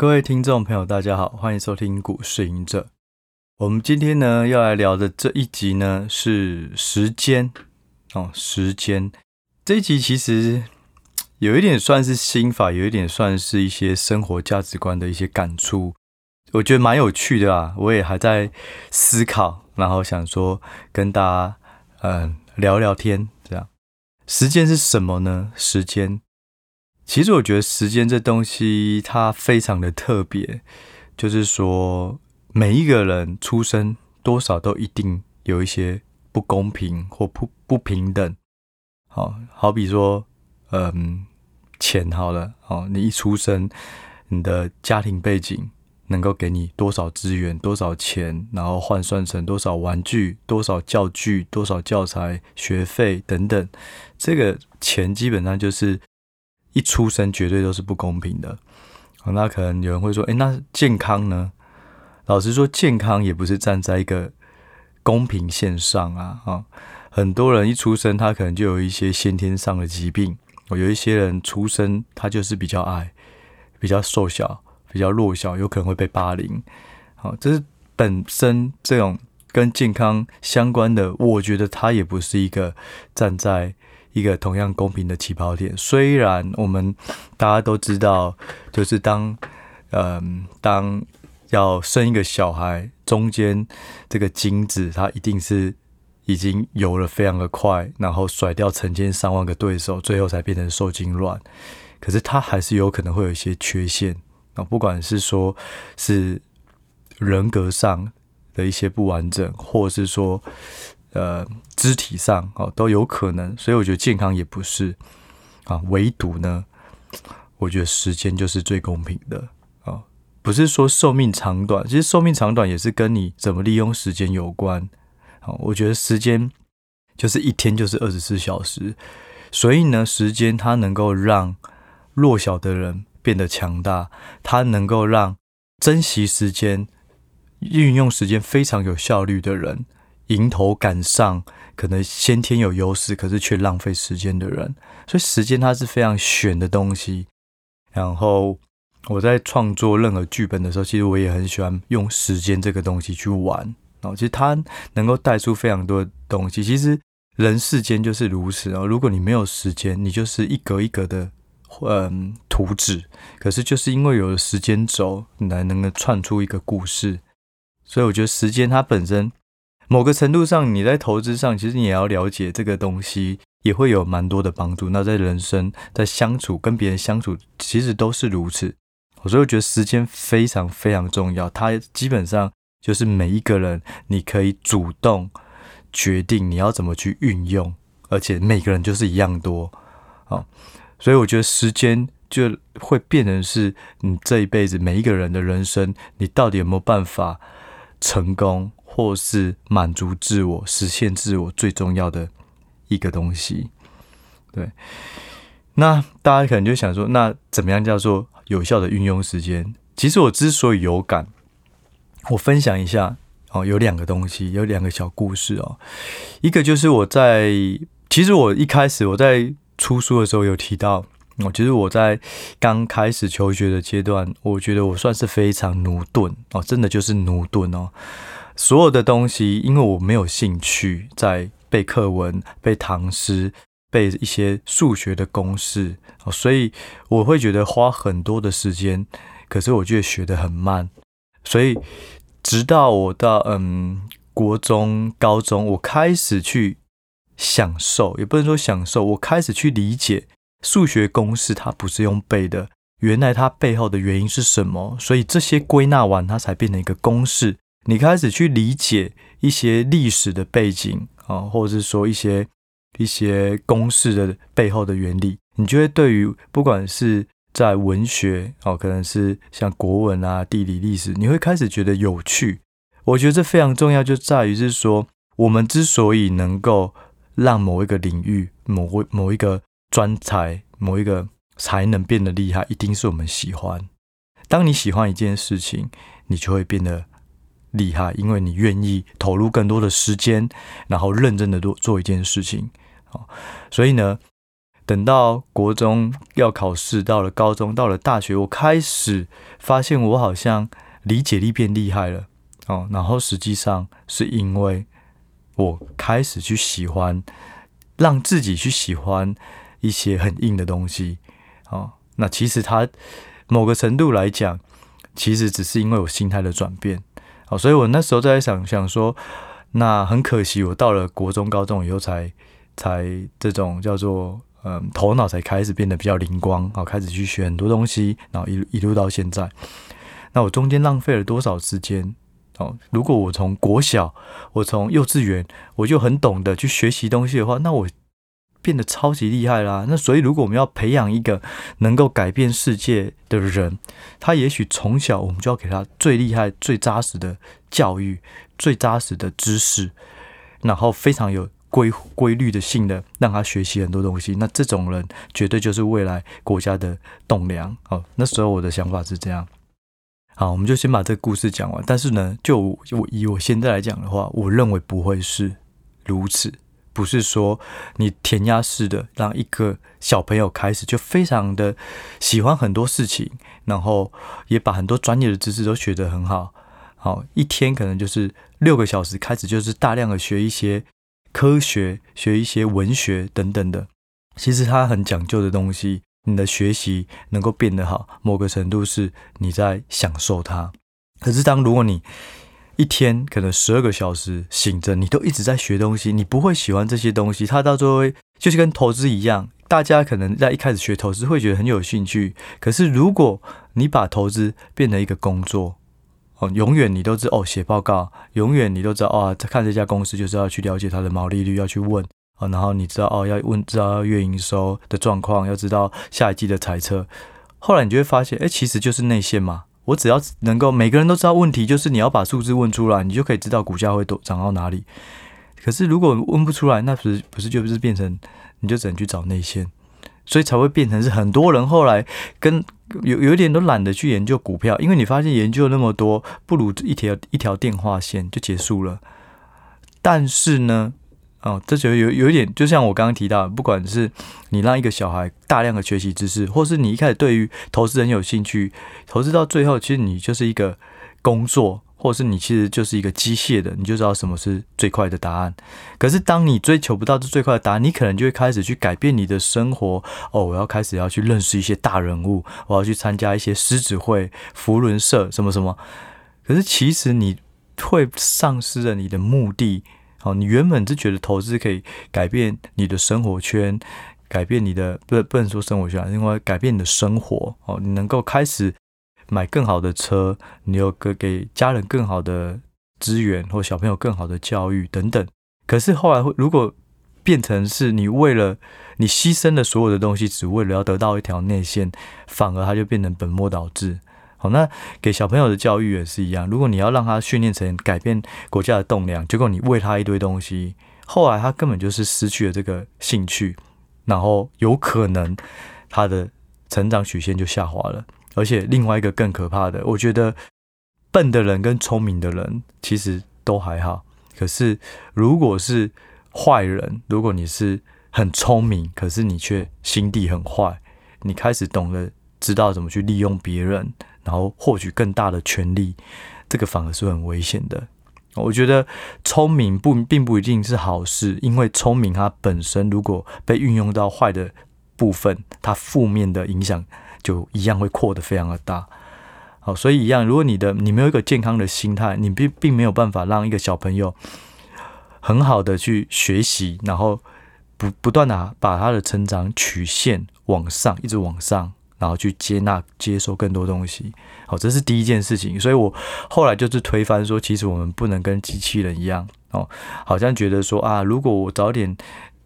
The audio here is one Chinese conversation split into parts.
各位听众朋友，大家好，欢迎收听股市赢者。我们今天呢要来聊的这一集呢是时间哦，时间这一集其实有一点算是心法，有一点算是一些生活价值观的一些感触，我觉得蛮有趣的啊。我也还在思考，然后想说跟大家嗯、聊聊天，这样。时间是什么呢？时间。其实我觉得时间这东西它非常的特别，就是说每一个人出生多少都一定有一些不公平或不不平等。好，好比说，嗯，钱好了，哦，你一出生，你的家庭背景能够给你多少资源、多少钱，然后换算成多少玩具、多少教具、多少教材、学费等等，这个钱基本上就是。一出生绝对都是不公平的，那可能有人会说，诶，那健康呢？老实说，健康也不是站在一个公平线上啊，啊，很多人一出生他可能就有一些先天上的疾病，有一些人出生他就是比较矮、比较瘦小、比较弱小，有可能会被霸凌，好，这是本身这种跟健康相关的，我觉得他也不是一个站在。一个同样公平的起跑点。虽然我们大家都知道，就是当嗯，当要生一个小孩，中间这个精子它一定是已经游了非常的快，然后甩掉成千上万个对手，最后才变成受精卵。可是它还是有可能会有一些缺陷啊，不管是说是人格上的一些不完整，或是说。呃，肢体上哦都有可能，所以我觉得健康也不是啊，唯独呢，我觉得时间就是最公平的啊，不是说寿命长短，其实寿命长短也是跟你怎么利用时间有关。啊，我觉得时间就是一天就是二十四小时，所以呢，时间它能够让弱小的人变得强大，它能够让珍惜时间、运用时间非常有效率的人。迎头赶上，可能先天有优势，可是却浪费时间的人，所以时间它是非常玄的东西。然后我在创作任何剧本的时候，其实我也很喜欢用时间这个东西去玩。哦，其实它能够带出非常多的东西。其实人世间就是如此哦。如果你没有时间，你就是一格一格的嗯图纸。可是就是因为有了时间轴，你才能够串出一个故事。所以我觉得时间它本身。某个程度上，你在投资上，其实你也要了解这个东西，也会有蛮多的帮助。那在人生，在相处，跟别人相处，其实都是如此。我所以我觉得时间非常非常重要，它基本上就是每一个人，你可以主动决定你要怎么去运用，而且每个人就是一样多。好，所以我觉得时间就会变成是你这一辈子每一个人的人生，你到底有没有办法成功？或是满足自我、实现自我最重要的一个东西，对。那大家可能就想说，那怎么样叫做有效的运用时间？其实我之所以有感，我分享一下哦，有两个东西，有两个小故事哦。一个就是我在，其实我一开始我在出书的时候有提到，哦，其实我在刚开始求学的阶段，我觉得我算是非常駑钝哦，真的就是駑钝哦。所有的东西，因为我没有兴趣在背课文、背唐诗、背一些数学的公式，所以我会觉得花很多的时间，可是我觉得学得很慢。所以直到我到嗯国中、高中，我开始去享受，也不能说享受，我开始去理解数学公式，它不是用背的，原来它背后的原因是什么，所以这些归纳完，它才变成一个公式。你开始去理解一些历史的背景啊，或者是说一些一些公式的背后的原理，你就会对于不管是在文学哦，可能是像国文啊、地理、历史，你会开始觉得有趣。我觉得这非常重要，就在于是说，我们之所以能够让某一个领域、某某一个专才、某一个才能变得厉害，一定是我们喜欢。当你喜欢一件事情，你就会变得。厉害，因为你愿意投入更多的时间，然后认真的做做一件事情，哦所以呢，等到国中要考试，到了高中，到了大学，我开始发现我好像理解力变厉害了哦。然后实际上是因为我开始去喜欢，让自己去喜欢一些很硬的东西哦。那其实它某个程度来讲，其实只是因为我心态的转变哦。所以我那时候在想想说，那很可惜，我到了国中、高中以后才才这种叫做。嗯，头脑才开始变得比较灵光，好，开始去学很多东西，然后一一路到现在。那我中间浪费了多少时间？哦，如果我从国小，我从幼稚园，我就很懂得去学习东西的话，那我变得超级厉害啦。那所以，如果我们要培养一个能够改变世界的人，他也许从小我们就要给他最厉害、最扎实的教育，最扎实的知识，然后非常有。规规律的性的让他学习很多东西，那这种人绝对就是未来国家的栋梁。好，那时候我的想法是这样。好，我们就先把这个故事讲完。但是呢，就我以我现在来讲的话，我认为不会是如此，不是说你填鸭式的让一个小朋友开始就非常的喜欢很多事情，然后也把很多专业的知识都学得很好。好，一天可能就是六个小时开始，就是大量的学一些。科学学一些文学等等的，其实它很讲究的东西。你的学习能够变得好，某个程度是你在享受它。可是当如果你一天可能十二个小时醒着，你都一直在学东西，你不会喜欢这些东西。它到最后就是跟投资一样，大家可能在一开始学投资会觉得很有兴趣，可是如果你把投资变成一个工作，哦，永远你都知哦，写报告，永远你都知道哦，看这家公司就是要去了解它的毛利率，要去问哦，然后你知道哦，要问知道月营收的状况，要知道下一季的财测。后来你就会发现，哎，其实就是内线嘛。我只要能够每个人都知道问题，就是你要把数字问出来，你就可以知道股价会都涨到哪里。可是如果问不出来，那不是不是就不是变成你就只能去找内线，所以才会变成是很多人后来跟。有有一点都懒得去研究股票，因为你发现研究那么多，不如一条一条电话线就结束了。但是呢，哦，这就有有一点，就像我刚刚提到，不管是你让一个小孩大量的学习知识，或是你一开始对于投资很有兴趣，投资到最后，其实你就是一个工作。或是你其实就是一个机械的，你就知道什么是最快的答案。可是当你追求不到这最快的答案，你可能就会开始去改变你的生活。哦，我要开始要去认识一些大人物，我要去参加一些狮子会、扶轮社什么什么。可是其实你会丧失了你的目的。哦，你原本是觉得投资可以改变你的生活圈，改变你的不不能说生活圈，因为改变你的生活。哦，你能够开始。买更好的车，你有个给家人更好的资源，或小朋友更好的教育等等。可是后来会如果变成是你为了你牺牲了所有的东西，只为了要得到一条内线，反而它就变成本末倒置。好，那给小朋友的教育也是一样。如果你要让他训练成改变国家的栋梁，结果你喂他一堆东西，后来他根本就是失去了这个兴趣，然后有可能他的成长曲线就下滑了。而且另外一个更可怕的，我觉得笨的人跟聪明的人其实都还好。可是如果是坏人，如果你是很聪明，可是你却心地很坏，你开始懂得知道怎么去利用别人，然后获取更大的权利，这个反而是很危险的。我觉得聪明不并不一定是好事，因为聪明它本身如果被运用到坏的部分，它负面的影响。就一样会扩得非常的大，好，所以一样，如果你的你没有一个健康的心态，你并并没有办法让一个小朋友很好的去学习，然后不不断的把他的成长曲线往上，一直往上，然后去接纳接受更多东西，好，这是第一件事情。所以我后来就是推翻说，其实我们不能跟机器人一样，哦，好像觉得说啊，如果我早点。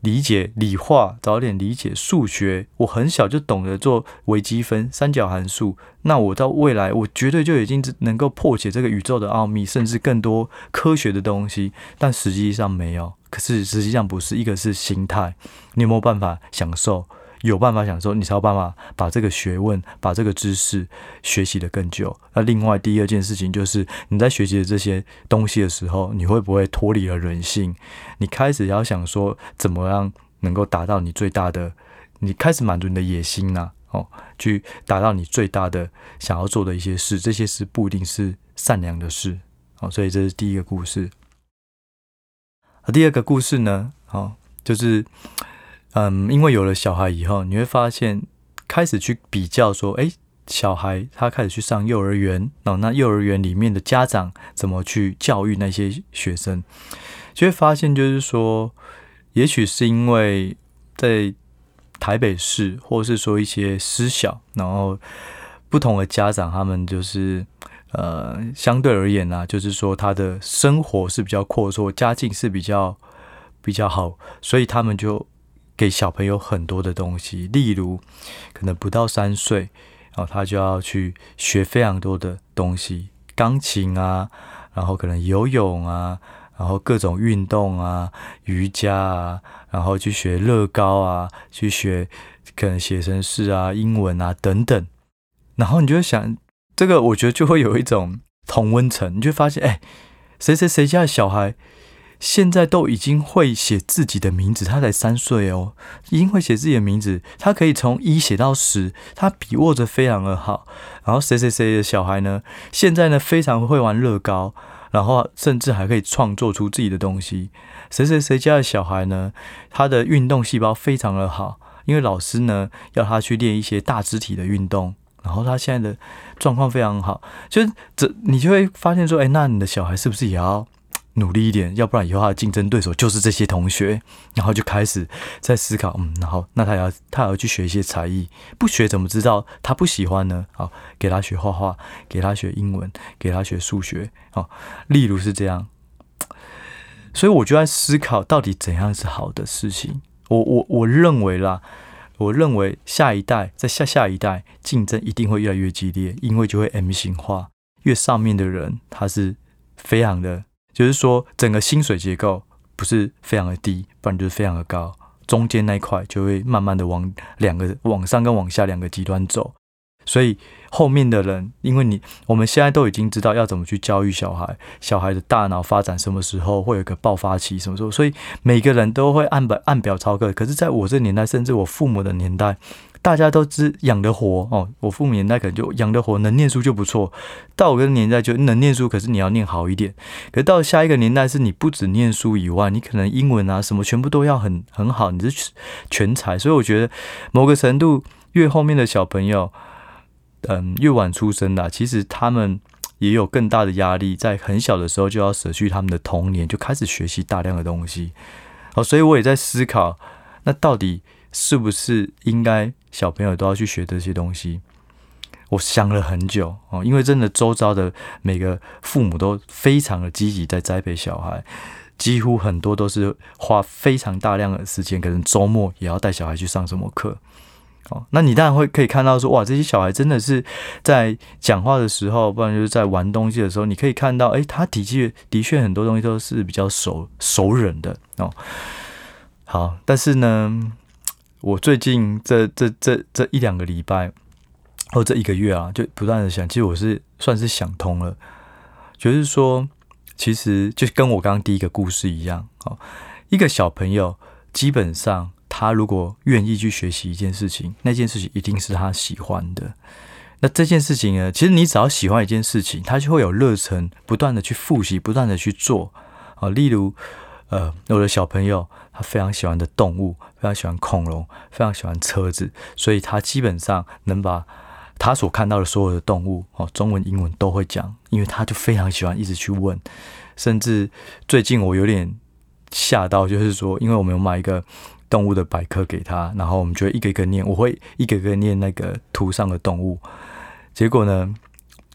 理解理化，早点理解数学。我很小就懂得做微积分、三角函数。那我到未来，我绝对就已经能够破解这个宇宙的奥秘，甚至更多科学的东西。但实际上没有。可是实际上不是，一个是心态，你有没有办法享受？有办法享受，你才有办法把这个学问、把这个知识学习得更久。那另外第二件事情就是，你在学习的这些东西的时候，你会不会脱离了人性？你开始要想说，怎么样能够达到你最大的你开始满足你的野心呐、哦，去达到你最大的想要做的一些事，这些事不一定是善良的事，哦，所以这是第一个故事。第二个故事呢，哦，就是，嗯，因为有了小孩以后，你会发现开始去比较说，哎。小孩他开始去上幼儿园，哦，那幼儿园里面的家长怎么去教育那些学生，就会发现，就是说，也许是因为在台北市，或是说一些私小，然后不同的家长，他们就是呃，相对而言啊，就是说他的生活是比较阔绰，家境是比较比较好，所以他们就给小朋友很多的东西，例如可能不到三岁。然后他就要去学非常多的东西，钢琴啊，然后可能游泳啊，然后各种运动啊，瑜伽啊，然后去学乐高啊，去学可能写程式啊、英文啊等等。然后你就会想，这个我觉得就会有一种同温层，你就发现，哎，谁谁谁家的小孩。现在都已经会写自己的名字，他才三岁哦，已经会写自己的名字，他可以从一写到十，他笔握着非常的好。然后谁谁谁的小孩呢？现在呢非常会玩乐高，然后甚至还可以创作出自己的东西。谁谁谁家的小孩呢？他的运动细胞非常的好，因为老师呢要他去练一些大肢体的运动，然后他现在的状况非常好。就是这，你就会发现说，哎，那你的小孩是不是也要？努力一点，要不然以后他的竞争对手就是这些同学，然后就开始在思考，嗯，然后那他要他要去学一些才艺，不学怎么知道他不喜欢呢？好，给他学画画，给他学英文，给他学数学，哦，例如是这样，所以我就在思考，到底怎样是好的事情？我我我认为啦，我认为下一代在下下一代竞争一定会越来越激烈，因为就会 M 型化，越上面的人他是非常的。就是说，整个薪水结构不是非常的低，不然就是非常的高，中间那一块就会慢慢的往两个往上跟往下两个极端走。所以后面的人，因为你我们现在都已经知道要怎么去教育小孩，小孩的大脑发展什么时候会有个爆发期，什么时候，所以每个人都会按本按表操课。可是在我这年代，甚至我父母的年代。大家都知养得活哦，我父母年代可能就养得活，能念书就不错。到我这个年代就能念书，可是你要念好一点。可是到下一个年代是你不止念书以外，你可能英文啊什么全部都要很很好，你是全才。所以我觉得某个程度越后面的小朋友，嗯，越晚出生的，其实他们也有更大的压力，在很小的时候就要舍去他们的童年，就开始学习大量的东西。哦，所以我也在思考，那到底。是不是应该小朋友都要去学这些东西？我想了很久哦，因为真的周遭的每个父母都非常的积极在栽培小孩，几乎很多都是花非常大量的时间，可能周末也要带小孩去上什么课。哦，那你当然会可以看到说，哇，这些小孩真的是在讲话的时候，不然就是在玩东西的时候，你可以看到，诶，他的确的确很多东西都是比较熟熟稔的哦。好，但是呢。我最近这这这这一两个礼拜，或这一个月啊，就不断的想，其实我是算是想通了，就是说，其实就跟我刚刚第一个故事一样，哦，一个小朋友基本上他如果愿意去学习一件事情，那件事情一定是他喜欢的。那这件事情呢，其实你只要喜欢一件事情，他就会有热忱，不断的去复习，不断的去做。啊，例如，呃，我的小朋友。他非常喜欢的动物，非常喜欢恐龙，非常喜欢车子，所以他基本上能把他所看到的所有的动物，哦，中文、英文都会讲，因为他就非常喜欢一直去问。甚至最近我有点吓到，就是说，因为我们有买一个动物的百科给他，然后我们就一个一个念，我会一个一个念那个图上的动物。结果呢，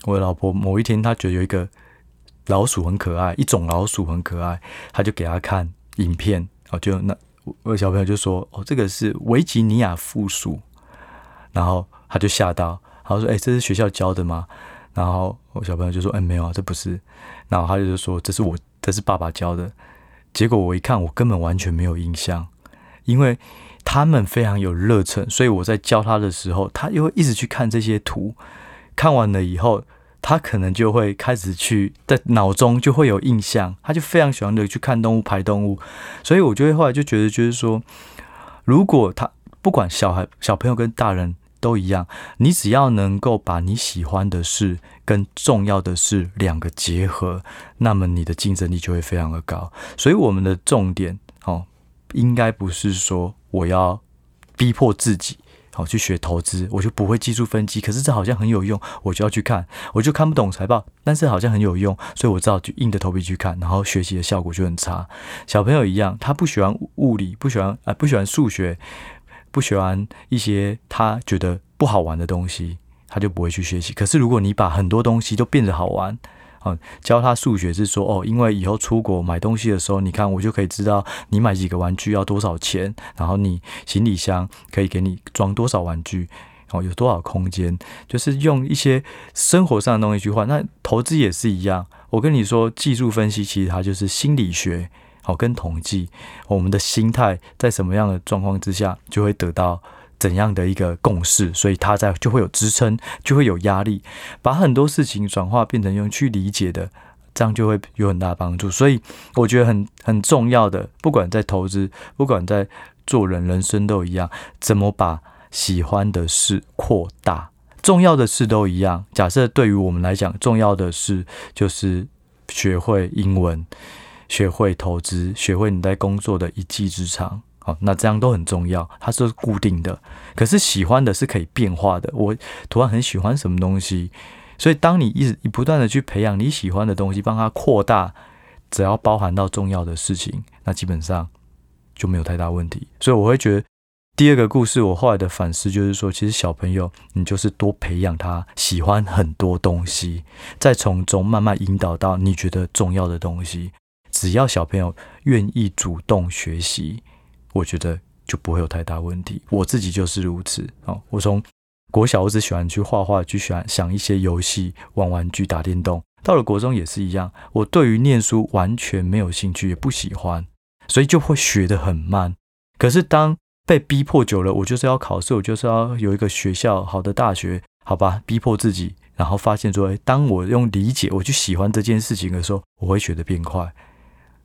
我的老婆某一天她觉得有一个老鼠很可爱，一种老鼠很可爱，她就给他看影片。哦，就那我小朋友就说：“哦，这个是维吉尼亚附属。”然后他就吓到，他说：“哎，这是学校教的吗？”然后我小朋友就说：“哎，没有啊，这不是。”然后他就说：“这是我，这是爸爸教的。”结果我一看，我根本完全没有印象，因为他们非常有热忱，所以我在教他的时候，他又会一直去看这些图，看完了以后。他可能就会开始去在脑中就会有印象，他就非常喜欢的去看动物、拍动物，所以我就会后来就觉得，就是说，如果他不管小孩、小朋友跟大人都一样，你只要能够把你喜欢的事跟重要的事两个结合，那么你的竞争力就会非常的高。所以我们的重点哦，应该不是说我要逼迫自己。好，去学投资，我就不会技术分析。可是这好像很有用，我就要去看。我就看不懂财报，但是好像很有用，所以我只好就硬着头皮去看。然后学习的效果就很差。小朋友一样，他不喜欢物理，不喜欢啊、不喜欢数学，不喜欢一些他觉得不好玩的东西，他就不会去学习。可是如果你把很多东西都变得好玩，嗯，教他数学是说哦，因为以后出国买东西的时候，你看我就可以知道你买几个玩具要多少钱，然后你行李箱可以给你装多少玩具，哦，有多少空间，就是用一些生活上的东西去换。那投资也是一样，我跟你说，技术分析其实它就是心理学，好，跟统计，我们的心态在什么样的状况之下就会得到。怎样的一个共识，所以他在就会有支撑，就会有压力，把很多事情转化变成用去理解的，这样就会有很大帮助。所以我觉得很很重要的，不管在投资，不管在做人，人生都一样，怎么把喜欢的事扩大，重要的事都一样。假设对于我们来讲，重要的事就是学会英文，学会投资，学会你在工作的一技之长。那这样都很重要，它是固定的。可是喜欢的是可以变化的。我突然很喜欢什么东西，所以当你一直不断的去培养你喜欢的东西，帮它扩大，只要包含到重要的事情，那基本上就没有太大问题。所以我会觉得第二个故事，我后来的反思就是说，其实小朋友你就是多培养他喜欢很多东西，再从中慢慢引导到你觉得重要的东西。只要小朋友愿意主动学习。我觉得就不会有太大问题。我自己就是如此哦。我从国小我只喜欢去画画，去喜欢想一些游戏、玩玩具、打电动。到了国中也是一样。我对于念书完全没有兴趣，也不喜欢，所以就会学得很慢。可是当被逼迫久了，我就是要考试，我就是要有一个学校好的大学，好吧？逼迫自己，然后发现说，哎，当我用理解，我去喜欢这件事情的时候，我会学得变快。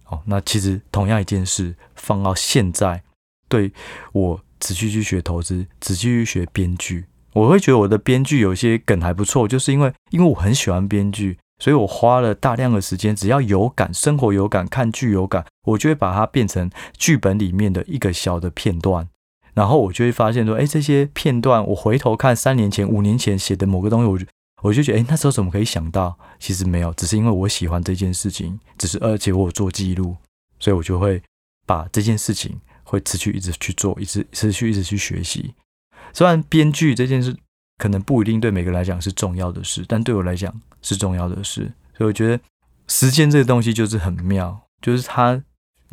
哦，那其实同样一件事放到现在，对我仔细去学投资，仔细去学编剧，我会觉得我的编剧有一些梗还不错，就是因为因为我很喜欢编剧，所以我花了大量的时间，只要有感，生活有感，看剧有感，我就会把它变成剧本里面的一个小的片段，然后我就会发现说，哎，这些片段我回头看三年前、五年前写的某个东西，我。我就觉得，哎，那时候怎么可以想到？其实没有，只是因为我喜欢这件事情，只是而且我有做记录，所以我就会把这件事情会持续一直去做，一直持续一直去学习。虽然编剧这件事可能不一定对每个人来讲是重要的事，但对我来讲是重要的事。所以我觉得时间这个东西就是很妙，就是它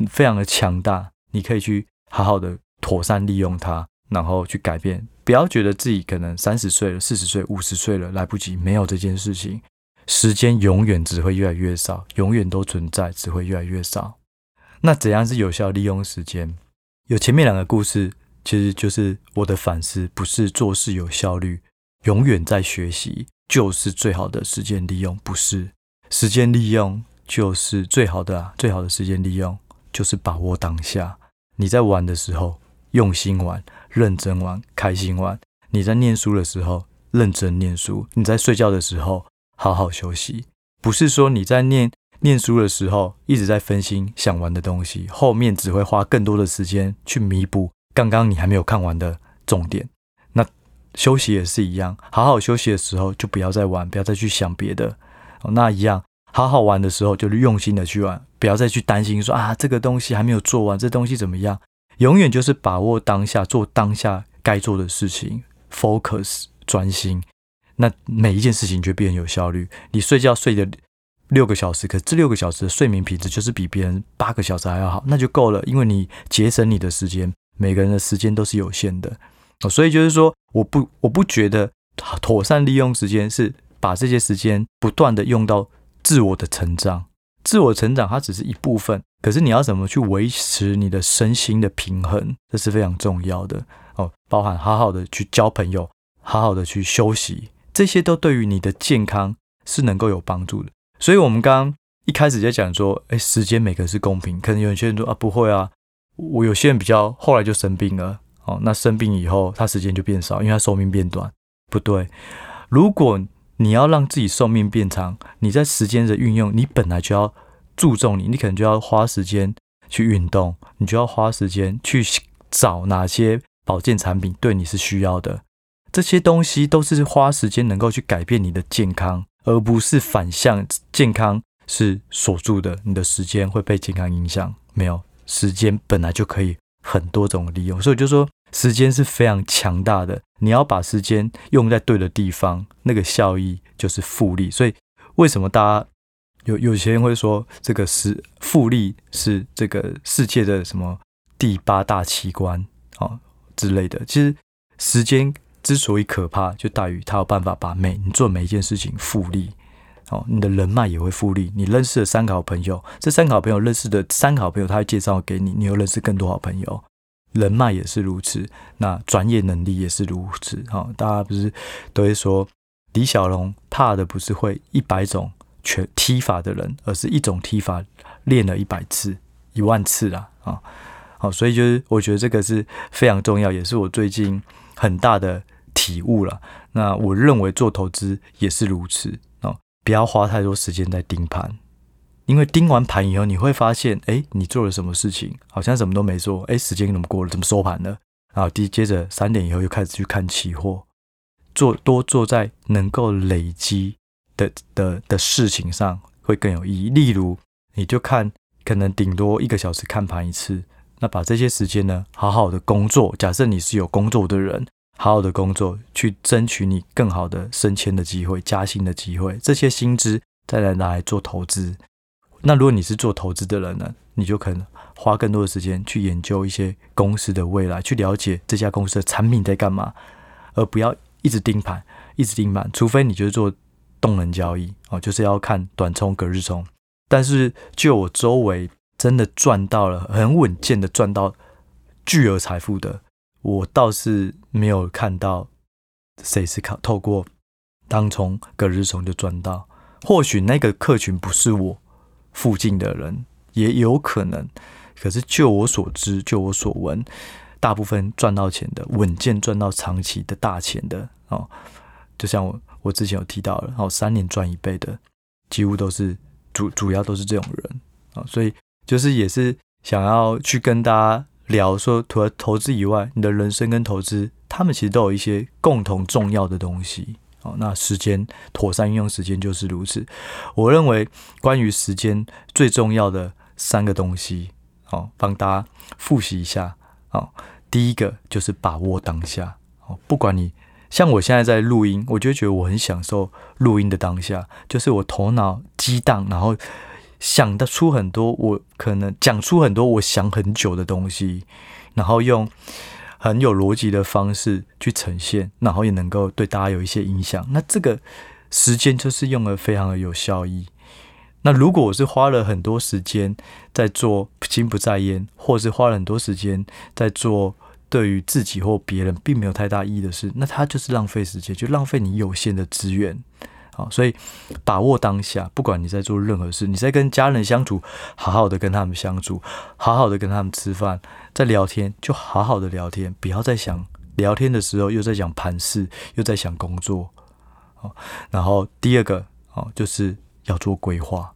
非常的强大，你可以去好好的妥善利用它。然后去改变，不要觉得自己可能三十岁了、四十岁、五十岁了来不及，没有这件事情。时间永远只会越来越少，永远都存在，只会越来越少。那怎样是有效利用时间？有前面两个故事，其实就是我的反思，不是做事有效率，永远在学习就是最好的时间利用，不是时间利用就是最好的啊，最好的时间利用就是把握当下。你在玩的时候，用心玩。认真玩，开心玩。你在念书的时候认真念书，你在睡觉的时候好好休息。不是说你在念念书的时候一直在分心想玩的东西，后面只会花更多的时间去弥补刚刚你还没有看完的重点。那休息也是一样，好好休息的时候就不要再玩，不要再去想别的。那一样，好好玩的时候就是用心的去玩，不要再去担心说啊这个东西还没有做完，这东西怎么样。永远就是把握当下，做当下该做的事情，focus 专心，那每一件事情就变有效率。你睡觉睡的六个小时，可这六个小时的睡眠品质就是比别人八个小时还要好，那就够了，因为你节省你的时间。每个人的时间都是有限的，所以就是说，我不我不觉得妥善利用时间是把这些时间不断的用到自我的成长。自我成长它只是一部分，可是你要怎么去维持你的身心的平衡，这是非常重要的哦。包含好好的去交朋友，好好的去休息，这些都对于你的健康是能够有帮助的。所以，我们刚刚一开始在讲说，哎，时间每个是公平，可能有些人说啊，不会啊，我有些人比较后来就生病了，哦，那生病以后他时间就变少，因为他寿命变短。不对，如果你要让自己寿命变长，你在时间的运用，你本来就要注重你，你可能就要花时间去运动，你就要花时间去找哪些保健产品对你是需要的。这些东西都是花时间能够去改变你的健康，而不是反向。健康是锁住的，你的时间会被健康影响。没有，时间本来就可以很多种利用，所以就说时间是非常强大的。你要把时间用在对的地方，那个效益就是复利。所以为什么大家有有些人会说这个是复利是这个世界的什么第八大奇观啊之类的？其实时间之所以可怕，就大于它有办法把每你做每一件事情复利。哦，你的人脉也会复利。你认识的三个好朋友，这三个好朋友认识的三个好朋友，他会介绍给你，你又认识更多好朋友。人脉也是如此，那专业能力也是如此。哈、哦，大家不是都会说李小龙怕的不是会一百种全踢法的人，而是一种踢法练了一百次、一万次啦。啊、好，所以就是我觉得这个是非常重要，也是我最近很大的体悟了。那我认为做投资也是如此哦，不要花太多时间在盯盘。因为盯完盘以后，你会发现，哎，你做了什么事情，好像什么都没做，哎，时间怎么过了，怎么收盘了？然后第接着三点以后又开始去看期货，做多做在能够累积的的事情上会更有意义。例如，你就看可能顶多一个小时看盘一次，那把这些时间呢，好好的工作。假设你是有工作的人，好好的工作，去争取你更好的升迁的机会、加薪的机会，这些薪资再来拿来做投资。那如果你是做投资的人呢，你就可能花更多的时间去研究一些公司的未来，去了解这家公司的产品在干嘛，而不要一直盯盘，一直盯盘。除非你就是做动能交易哦，就是要看短冲、隔日冲。但是就我周围真的赚到了很稳健的赚到巨额财富的，我倒是没有看到谁是靠透过当冲、隔日冲就赚到。或许那个客群不是我。附近的人也有可能，可是就我所知，就我所闻，大部分赚到钱的、稳健赚到长期的大钱的哦，就像我我之前有提到了，哦，三年赚一倍的，几乎都是主主要都是这种人啊，所以就是也是想要去跟大家聊说，除了投资以外，你的人生跟投资，他们其实都有一些共同重要的东西。哦，那时间妥善运用时间就是如此。我认为关于时间最重要的三个东西，哦，帮大家复习一下。哦，第一个就是把握当下。哦，不管你像我现在在录音，我就觉得我很享受录音的当下，就是我头脑激荡，然后想得出很多我可能讲出很多我想很久的东西，然后用。很有逻辑的方式去呈现，然后也能够对大家有一些影响。那这个时间就是用得非常的有效益。那如果我是花了很多时间在做心不在焉，或是花了很多时间在做对于自己或别人并没有太大意义的事，那它就是浪费时间，就浪费你有限的资源。好，所以把握当下，不管你在做任何事，你在跟家人相处，好好的跟他们相处，好好的跟他们吃饭，在聊天就好好的聊天，不要再想聊天的时候又在想盘事，又在想工作。好，然后第二个哦，就是要做规划。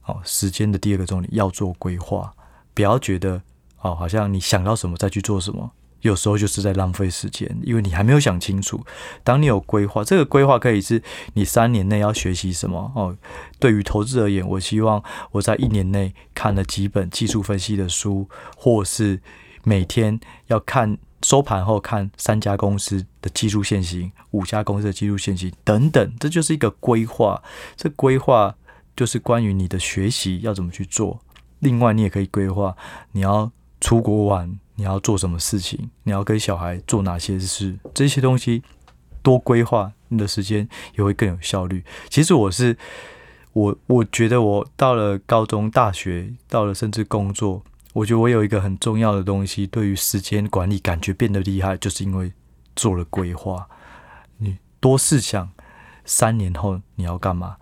好，时间的第二个重点要做规划，不要觉得哦，好像你想到什么再去做什么。有时候就是在浪费时间，因为你还没有想清楚。当你有规划，这个规划可以是你三年内要学习什么哦。对于投资而言，我希望我在一年内看了几本技术分析的书，或是每天要看收盘后看三家公司的技术线型，五家公司的技术线型等等，这就是一个规划。这规划就是关于你的学习要怎么去做。另外，你也可以规划你要出国玩。你要做什么事情？你要跟小孩做哪些事？这些东西多规划，你的时间也会更有效率。其实我是我，我觉得我到了高中、大学，到了甚至工作，我觉得我有一个很重要的东西，对于时间管理感觉变得厉害，就是因为做了规划。你多试想，三年后你要干嘛？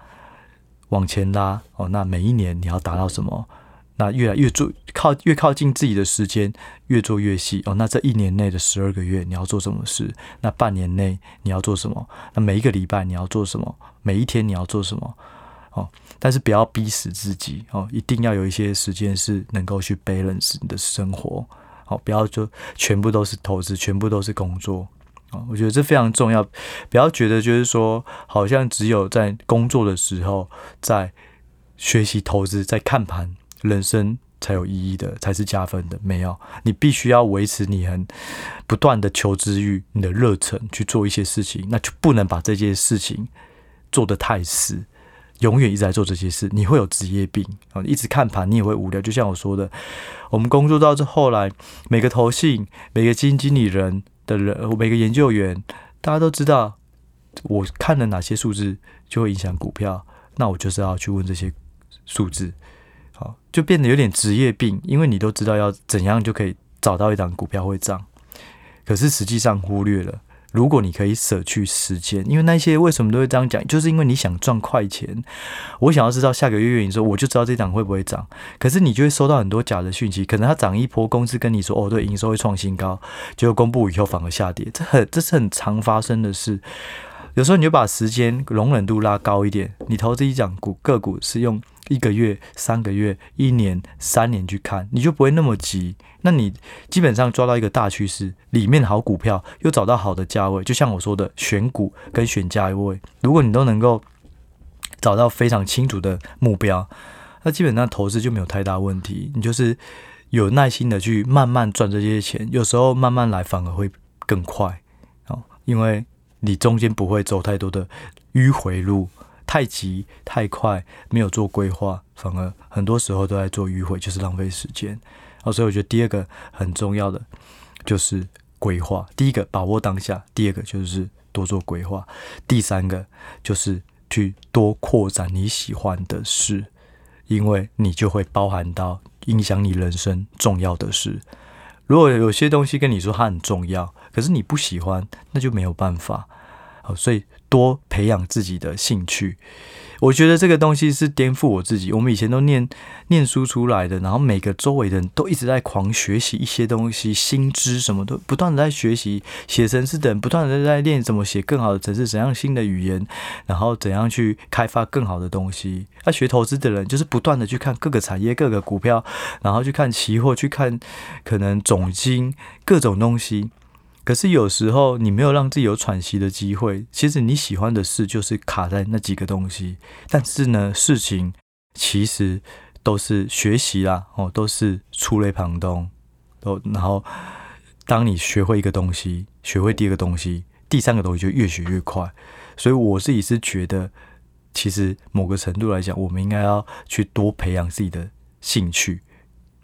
往前拉哦，那每一年你要达到什么？那越来越做靠越靠近自己的时间，越做越细哦。那这一年内的十二个月，你要做什么事？那半年内你要做什么？那每一个礼拜你要做什么？每一天你要做什么？哦，但是不要逼死自己哦，一定要有一些时间是能够去 balance 你的生活。好，不要就全部都是投资，全部都是工作啊！我觉得这非常重要。不要觉得就是说，好像只有在工作的时候，在学习投资，在看盘，人生才有意义的，才是加分的。没有，你必须要维持你很不断的求知欲，你的热忱去做一些事情，那就不能把这件事情做得太死。永远一直在做这些事，你会有职业病啊！一直看盘，你也会无聊。就像我说的，我们工作到这后来，每个投信、每个基金经理人的人、每个研究员，大家都知道，我看了哪些数字就会影响股票，那我就是要去问这些数字，就变得有点职业病，因为你都知道要怎样就可以找到一档股票会涨，可是实际上忽略了。如果你可以舍去时间，因为那些为什么都会这样讲，就是因为你想赚快钱。我想要知道下个月月营收，我就知道这档会不会涨。可是你就会收到很多假的讯息，可能它涨一波，公司跟你说哦，对，营收会创新高，结果公布以后反而下跌，这很 这是很常发生的事。有时候你就把时间容忍度拉高一点，你投资一档股个股是用。一个月、三个月、一年、三年去看，你就不会那么急。那你基本上抓到一个大趋势，里面好股票又找到好的价位，就像我说的，选股跟选价位，如果你都能够找到非常清楚的目标，那基本上投资就没有太大问题。你就是有耐心的去慢慢赚这些钱，有时候慢慢来反而会更快哦，因为你中间不会走太多的迂回路。太急太快，没有做规划，反而很多时候都在做迂回，就是浪费时间。哦，所以我觉得第二个很重要的就是规划。第一个把握当下，第二个就是多做规划，第三个就是去多扩展你喜欢的事，因为你就会包含到影响你人生重要的事。如果有些东西跟你说它很重要，可是你不喜欢，那就没有办法。好，所以多培养自己的兴趣，我觉得这个东西是颠覆我自己。我们以前都念念书出来的，然后每个周围的人都一直在狂学习一些东西，新知什么都不断的在学习，写程式的人不断的在练怎么写更好的程式，怎样新的语言，然后怎样去开发更好的东西。那学投资的人就是不断的去看各个产业、各个股票，然后去看期货，去看可能总经各种东西。可是有时候你没有让自己有喘息的机会，其实你喜欢的事就是卡在那几个东西。但是呢，事情其实都是学习啦，哦，都是触类旁通。都然后，当你学会一个东西，学会第二个东西，第三个东西就越学越快。所以我自己是觉得，其实某个程度来讲，我们应该要去多培养自己的兴趣。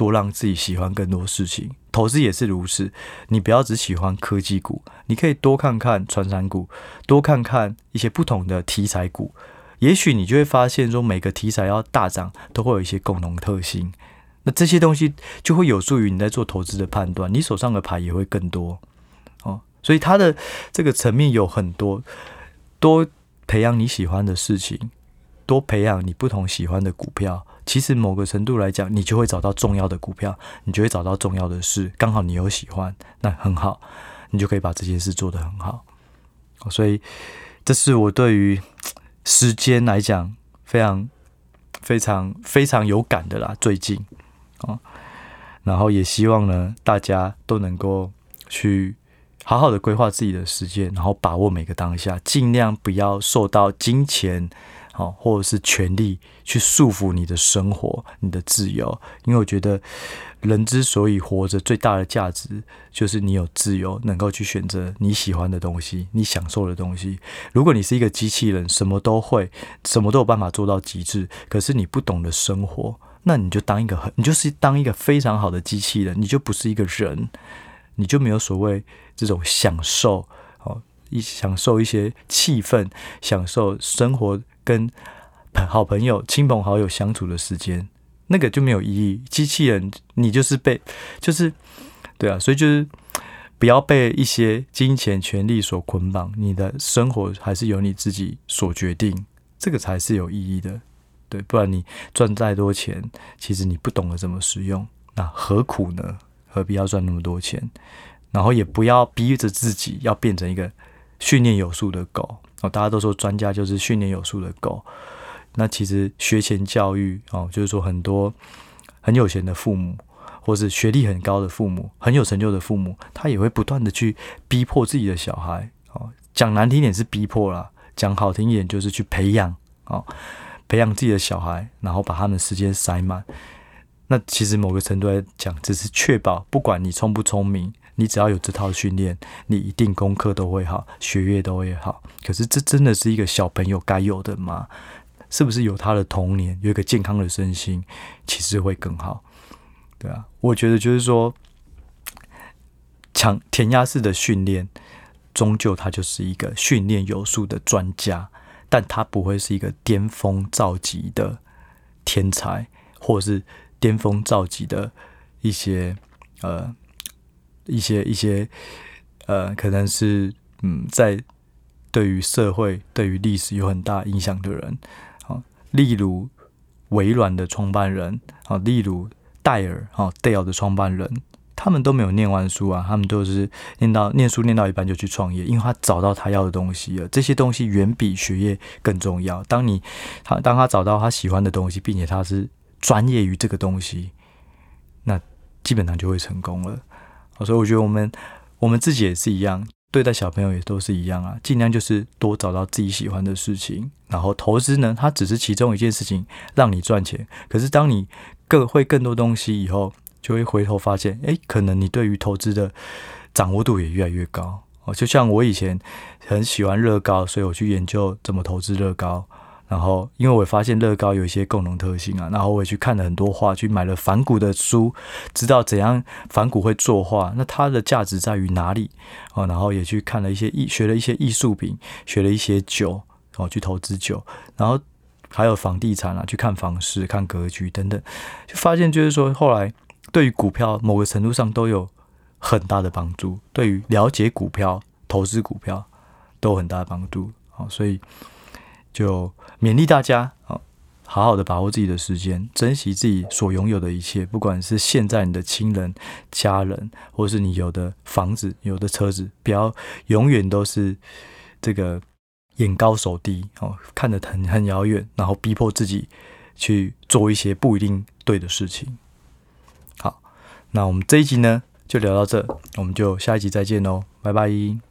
多让自己喜欢更多事情，投资也是如此。你不要只喜欢科技股，你可以多看看传产股，多看看一些不同的题材股。也许你就会发现，说每个题材要大涨，都会有一些共同特性。那这些东西就会有助于你在做投资的判断，你手上的牌也会更多哦。所以它的这个层面有很多，多培养你喜欢的事情，多培养你不同喜欢的股票。其实某个程度来讲，你就会找到重要的股票，你就会找到重要的事，刚好你有喜欢，那很好，你就可以把这件事做得很好。所以，这是我对于时间来讲非常、非常、非常有感的啦。最近啊，然后也希望呢，大家都能够去好好的规划自己的时间，然后把握每个当下，尽量不要受到金钱。好，或者是权力去束缚你的生活、你的自由，因为我觉得人之所以活着，最大的价值就是你有自由，能够去选择你喜欢的东西、你享受的东西。如果你是一个机器人，什么都会，什么都有办法做到极致，可是你不懂得生活，那你就当一个很，你就是当一个非常好的机器人，你就不是一个人，你就没有所谓这种享受，哦，一享受一些气氛，享受生活。跟好朋友、亲朋好友相处的时间，那个就没有意义。机器人，你就是被，就是，对啊，所以就是不要被一些金钱、权力所捆绑。你的生活还是由你自己所决定，这个才是有意义的。对，不然你赚再多钱，其实你不懂得怎么使用，那何苦呢？何必要赚那么多钱？然后也不要逼着自己要变成一个训练有素的狗哦。大家都说专家就是训练有素的狗，那其实学前教育哦，就是说很多很有钱的父母，或是学历很高的父母，很有成就的父母，他也会不断的去逼迫自己的小孩哦。讲难听点是逼迫啦，讲好听一点就是去培养哦，培养自己的小孩，然后把他们时间塞满。那其实某个程度来讲，只是确保不管你聪不聪明，你只要有这套训练，你一定功课都会好，学业都会好。可是这真的是一个小朋友该有的吗？是不是有他的童年，有一个健康的身心，其实会更好？对啊，我觉得就是说，强填鸭式的训练，终究他就是一个训练有素的专家，但他不会是一个巅峰造极的天才，或是。巅峰造极的一些呃一些一些呃，可能是嗯，在对于社会、对于历史有很大影响的人，啊，例如微软的创办人，啊，例如戴尔，啊，Dell 的创办人，他们都没有念完书啊，他们都是念到念书念到一半就去创业，因为他找到他要的东西了。这些东西远比学业更重要。当你他当他找到他喜欢的东西，并且他是。专业于这个东西，那基本上就会成功了。所以我觉得我们我们自己也是一样，对待小朋友也都是一样啊。尽量就是多找到自己喜欢的事情，然后投资呢，它只是其中一件事情让你赚钱。可是当你更会更多东西以后，就会回头发现，诶，可能你对于投资的掌握度也越来越高。哦，就像我以前很喜欢乐高，所以我去研究怎么投资乐高。然后，因为我发现乐高有一些共同特性啊，然后我也去看了很多画，去买了反骨的书，知道怎样反骨会作画，那它的价值在于哪里？哦，然后也去看了一些艺，学了一些艺术品，学了一些酒，然哦，去投资酒，然后还有房地产啊，去看房市、看格局等等，就发现就是说，后来对于股票某个程度上都有很大的帮助，对于了解股票、投资股票都有很大的帮助。哦，所以。就勉励大家啊，好好的把握自己的时间，珍惜自己所拥有的一切，不管是现在你的亲人、家人，或是你有的房子、有的车子，不要永远都是这个眼高手低哦，看得很很遥远，然后逼迫自己去做一些不一定对的事情。好，那我们这一集呢就聊到这，我们就下一集再见喽，拜拜。